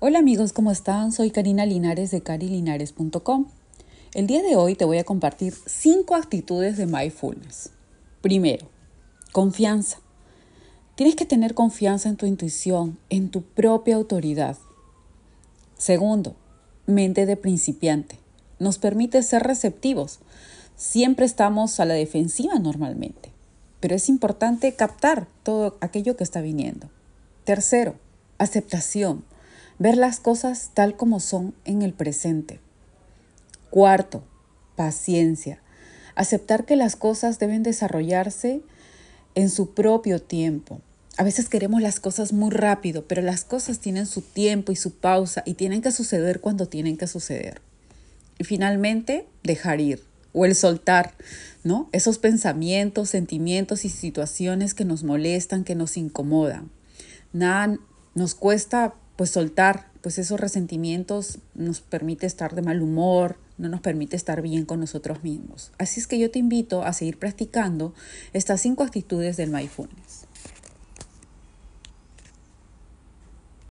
Hola amigos, ¿cómo están? Soy Karina Linares de carilinares.com. El día de hoy te voy a compartir cinco actitudes de mindfulness. Primero, confianza. Tienes que tener confianza en tu intuición, en tu propia autoridad. Segundo, mente de principiante. Nos permite ser receptivos. Siempre estamos a la defensiva normalmente, pero es importante captar todo aquello que está viniendo. Tercero, aceptación. Ver las cosas tal como son en el presente. Cuarto, paciencia. Aceptar que las cosas deben desarrollarse en su propio tiempo. A veces queremos las cosas muy rápido, pero las cosas tienen su tiempo y su pausa y tienen que suceder cuando tienen que suceder. Y finalmente, dejar ir o el soltar, ¿no? Esos pensamientos, sentimientos y situaciones que nos molestan, que nos incomodan. Nada nos cuesta pues soltar, pues esos resentimientos nos permite estar de mal humor, no nos permite estar bien con nosotros mismos. Así es que yo te invito a seguir practicando estas cinco actitudes del mindfulness.